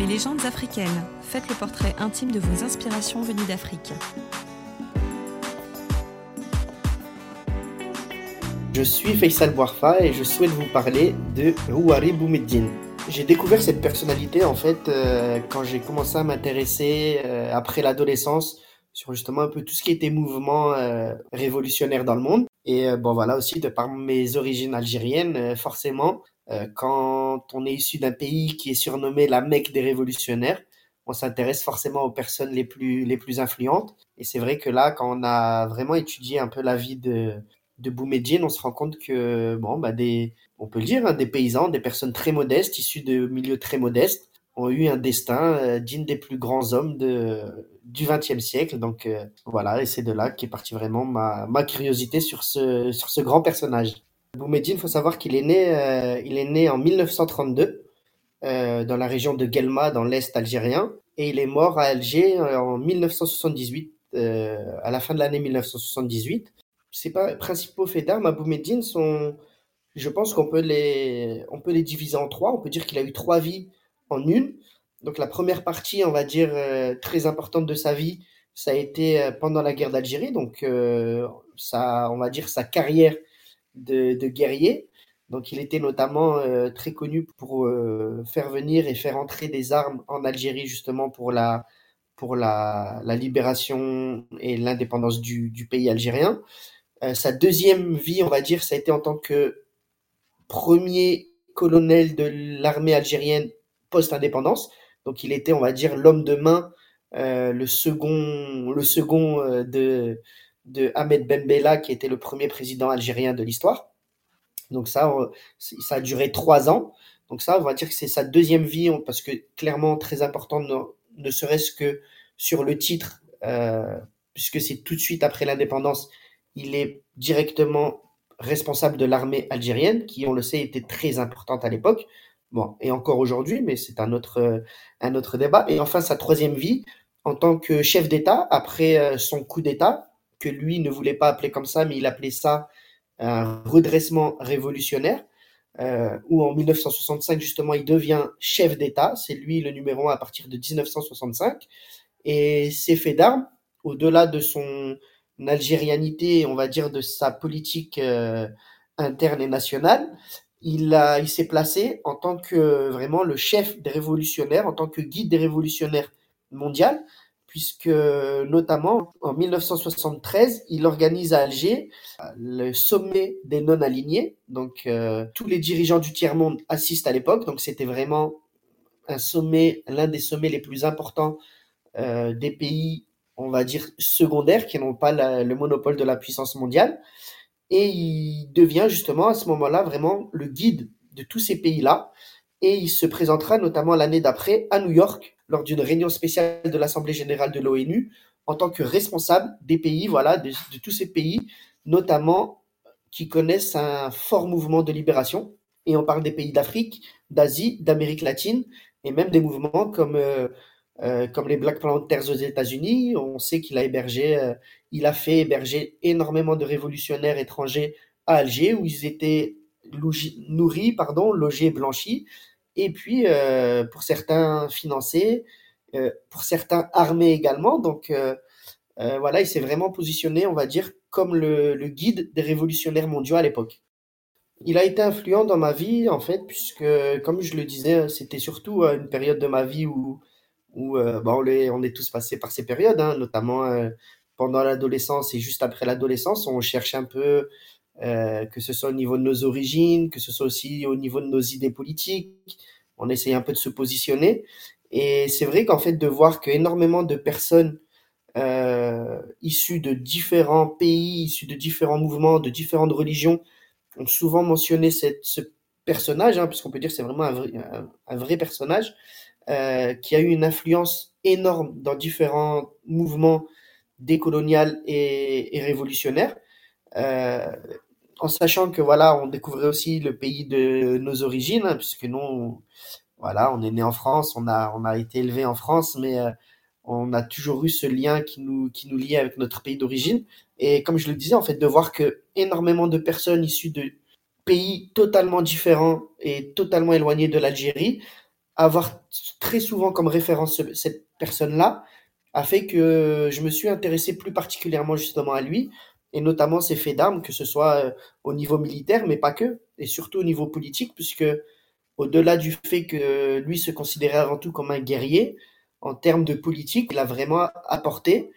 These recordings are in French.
Mes légendes africaines. Faites le portrait intime de vos inspirations venues d'Afrique. Je suis Faisal Bouarfa et je souhaite vous parler de Rouari Boumediene. J'ai découvert cette personnalité en fait euh, quand j'ai commencé à m'intéresser euh, après l'adolescence sur justement un peu tout ce qui était mouvement euh, révolutionnaire dans le monde. Et bon voilà aussi de par mes origines algériennes, forcément, quand on est issu d'un pays qui est surnommé la Mecque des révolutionnaires, on s'intéresse forcément aux personnes les plus les plus influentes. Et c'est vrai que là, quand on a vraiment étudié un peu la vie de de Boumediene, on se rend compte que, bon, bah des, on peut le dire, hein, des paysans, des personnes très modestes, issues de milieux très modestes, ont eu un destin euh, digne des plus grands hommes du XXe siècle. Donc euh, voilà, et c'est de là qu'est partie vraiment ma, curiosité sur ce, grand personnage. Boumediene, il faut savoir qu'il est né, euh, en 1932 dans la région de Guelma, dans l'est algérien, et il est mort à Alger en 1978, à la fin de l'année 1978 c'est pas principaux faits d'armes à Boumediene sont, je pense qu'on peut les diviser en trois. On peut dire qu'il a eu trois vies en une. Donc la première partie, on va dire euh, très importante de sa vie, ça a été euh, pendant la guerre d'Algérie. Donc euh, ça, on va dire sa carrière de, guerrier. Donc il était notamment très connu pour faire venir et faire entrer des armes en Algérie justement pour la pour la, libération et l'indépendance du, pays algérien. Euh, sa deuxième vie, on va dire, ça a été en tant que premier colonel de l'armée algérienne post-indépendance. Donc il était, on va dire, l'homme de main, euh, le second, le second euh, de, de Ahmed Bella, qui était le premier président algérien de l'histoire. Donc ça, ça a duré trois ans. Donc ça, on va dire que c'est sa deuxième vie, parce que clairement très important, ne, serait-ce que sur le titre, puisque c'est tout de suite après l'indépendance, il est directement responsable de l'armée algérienne, qui, on le sait, était très importante à l'époque. Bon, et encore aujourd'hui, mais c'est un autre, euh, un autre débat. Et enfin, sa troisième vie, en tant que chef d'État, après euh, son coup d'État, que lui ne voulait pas appeler comme ça, mais il appelait ça un redressement révolutionnaire, euh, où en 1965, justement, il devient chef d'État. C'est lui le numéro un à partir de 1965. Et ses faits d'armes, au-delà de son, algérianité, on va dire, de sa politique euh, interne et nationale, il, a, il s'est placé en tant que vraiment le chef des révolutionnaires, en tant que guide des révolutionnaires mondial, puisque notamment en 1973, il organise à Alger le sommet des non-alignés. Donc euh, tous les dirigeants du tiers-monde assistent à l'époque, donc c'était vraiment un sommet, l'un des sommets les plus importants euh, des pays on va dire, secondaires, qui n'ont pas le monopole de la puissance mondiale. Et il devient justement à ce moment-là vraiment le guide de tous ces pays-là. Et il se présentera notamment l'année d'après à New York lors d'une réunion spéciale de l'Assemblée générale de l'ONU en tant que responsable des pays, voilà, de, tous ces pays, notamment qui connaissent un fort mouvement de libération. Et on parle des pays d'Afrique, d'Asie, d'Amérique latine, et même des mouvements comme euh, euh, comme les Black Panthers aux États-Unis. On sait qu'il a hébergé, euh, il a fait héberger énormément de révolutionnaires étrangers à Alger où ils étaient nourris, pardon, logés, blanchis, et puis euh, pour certains financés, pour certains armés également. Donc voilà, il s'est vraiment positionné, on va dire, comme le, le guide des révolutionnaires mondiaux à l'époque. Il a été influent dans ma vie, en fait, puisque, comme je le disais, c'était surtout une période de ma vie où où euh, bah, on, est, tous passés par ces périodes, hein, notamment euh, pendant l'adolescence et juste après l'adolescence, on cherche un peu, euh, que ce soit au niveau de nos origines, que ce soit aussi au niveau de nos idées politiques, on essaye un peu de se positionner. Et c'est vrai qu'en fait, de voir qu'énormément de personnes issues de différents pays, issues de différents mouvements, de différentes religions, ont souvent mentionné ce personnage, hein, puisqu'on peut dire que c'est vraiment un vrai, un vrai personnage, euh, qui a eu une influence énorme dans différents mouvements décolonial et, et révolutionnaires. Euh, en sachant que voilà, on découvrait aussi le pays de nos origines, hein, puisque nous, voilà, on est né en France, on a, on a été élevé en France, mais euh, on a toujours eu ce lien qui nous, qui nous liait avec notre pays d'origine. Et comme je le disais, en fait, de voir que énormément de personnes issues de pays totalement différents et totalement éloignés de l'Algérie avoir très souvent comme référence cette personne-là a fait que je me suis intéressé plus particulièrement justement à lui, et notamment ses faits d'armes, que ce soit euh, au niveau militaire, mais pas que, et surtout au niveau politique, puisque au-delà du fait que lui se considérait avant tout comme un guerrier, en termes de politique, il a vraiment apporté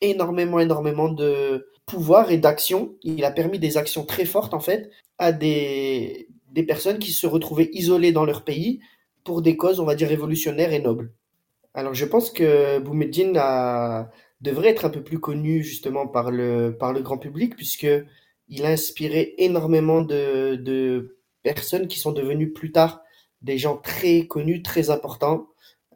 énormément, énormément de pouvoir et d'action. Il a permis des actions très fortes, en fait, à des, des personnes qui se retrouvaient isolées dans leur pays pour des causes, on va dire, révolutionnaires et nobles. Alors, je pense que Boumediene a, devrait être un peu plus connu justement par le, grand public, puisque il a inspiré énormément de, de personnes qui sont devenues plus tard des gens très connus, très importants.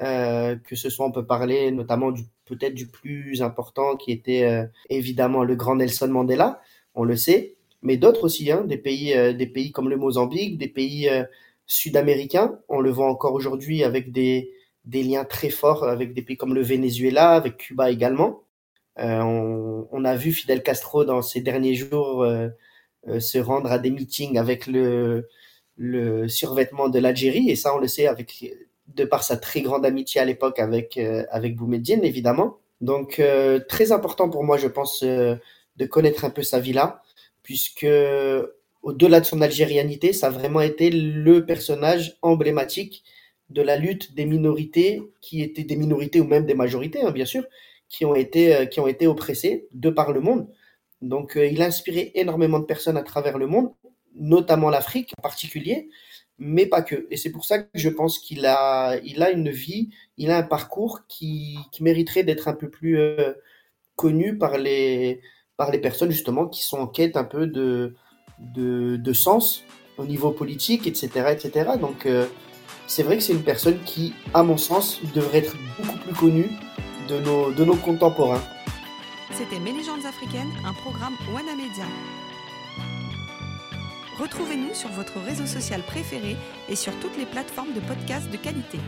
Euh, que ce soit, on peut parler notamment du peut-être du plus important qui était euh, évidemment le grand Nelson Mandela, on le sait, mais d'autres aussi, hein, des pays, euh, des pays comme le Mozambique, des pays sud-américains, on le voit encore aujourd'hui avec des, des liens très forts avec des pays comme le Venezuela, avec Cuba également. Euh, on, on, a vu Fidel Castro dans ces derniers jours euh, euh, se rendre à des meetings avec le, le survêtement de l'Algérie, et ça on le sait avec de par sa très grande amitié à l'époque avec euh, avec évidemment. Donc euh, très important pour moi, je pense, euh, de connaître un peu sa vie là, puisque au-delà de son algérianité, ça a vraiment été le personnage emblématique de la lutte des minorités qui étaient des minorités ou même des majorités, hein, bien sûr, qui ont été, euh, qui ont été oppressées de par le monde. Donc, euh, il a inspiré énormément de personnes à travers le monde, notamment l'Afrique en particulier, mais pas que. Et c'est pour ça que je pense qu'il a, il a une vie, il a un parcours qui, qui mériterait d'être un peu plus euh, connu par les, par les personnes justement qui sont en quête un peu de, de, sens au niveau politique, etc., etc. Donc, euh, c'est vrai que c'est une personne qui, à mon sens, devrait être beaucoup plus connue de nos, de nos contemporains. C'était Mes africaines, un programme Wana Media. Retrouvez-nous sur votre réseau social préféré et sur toutes les plateformes de podcasts de qualité.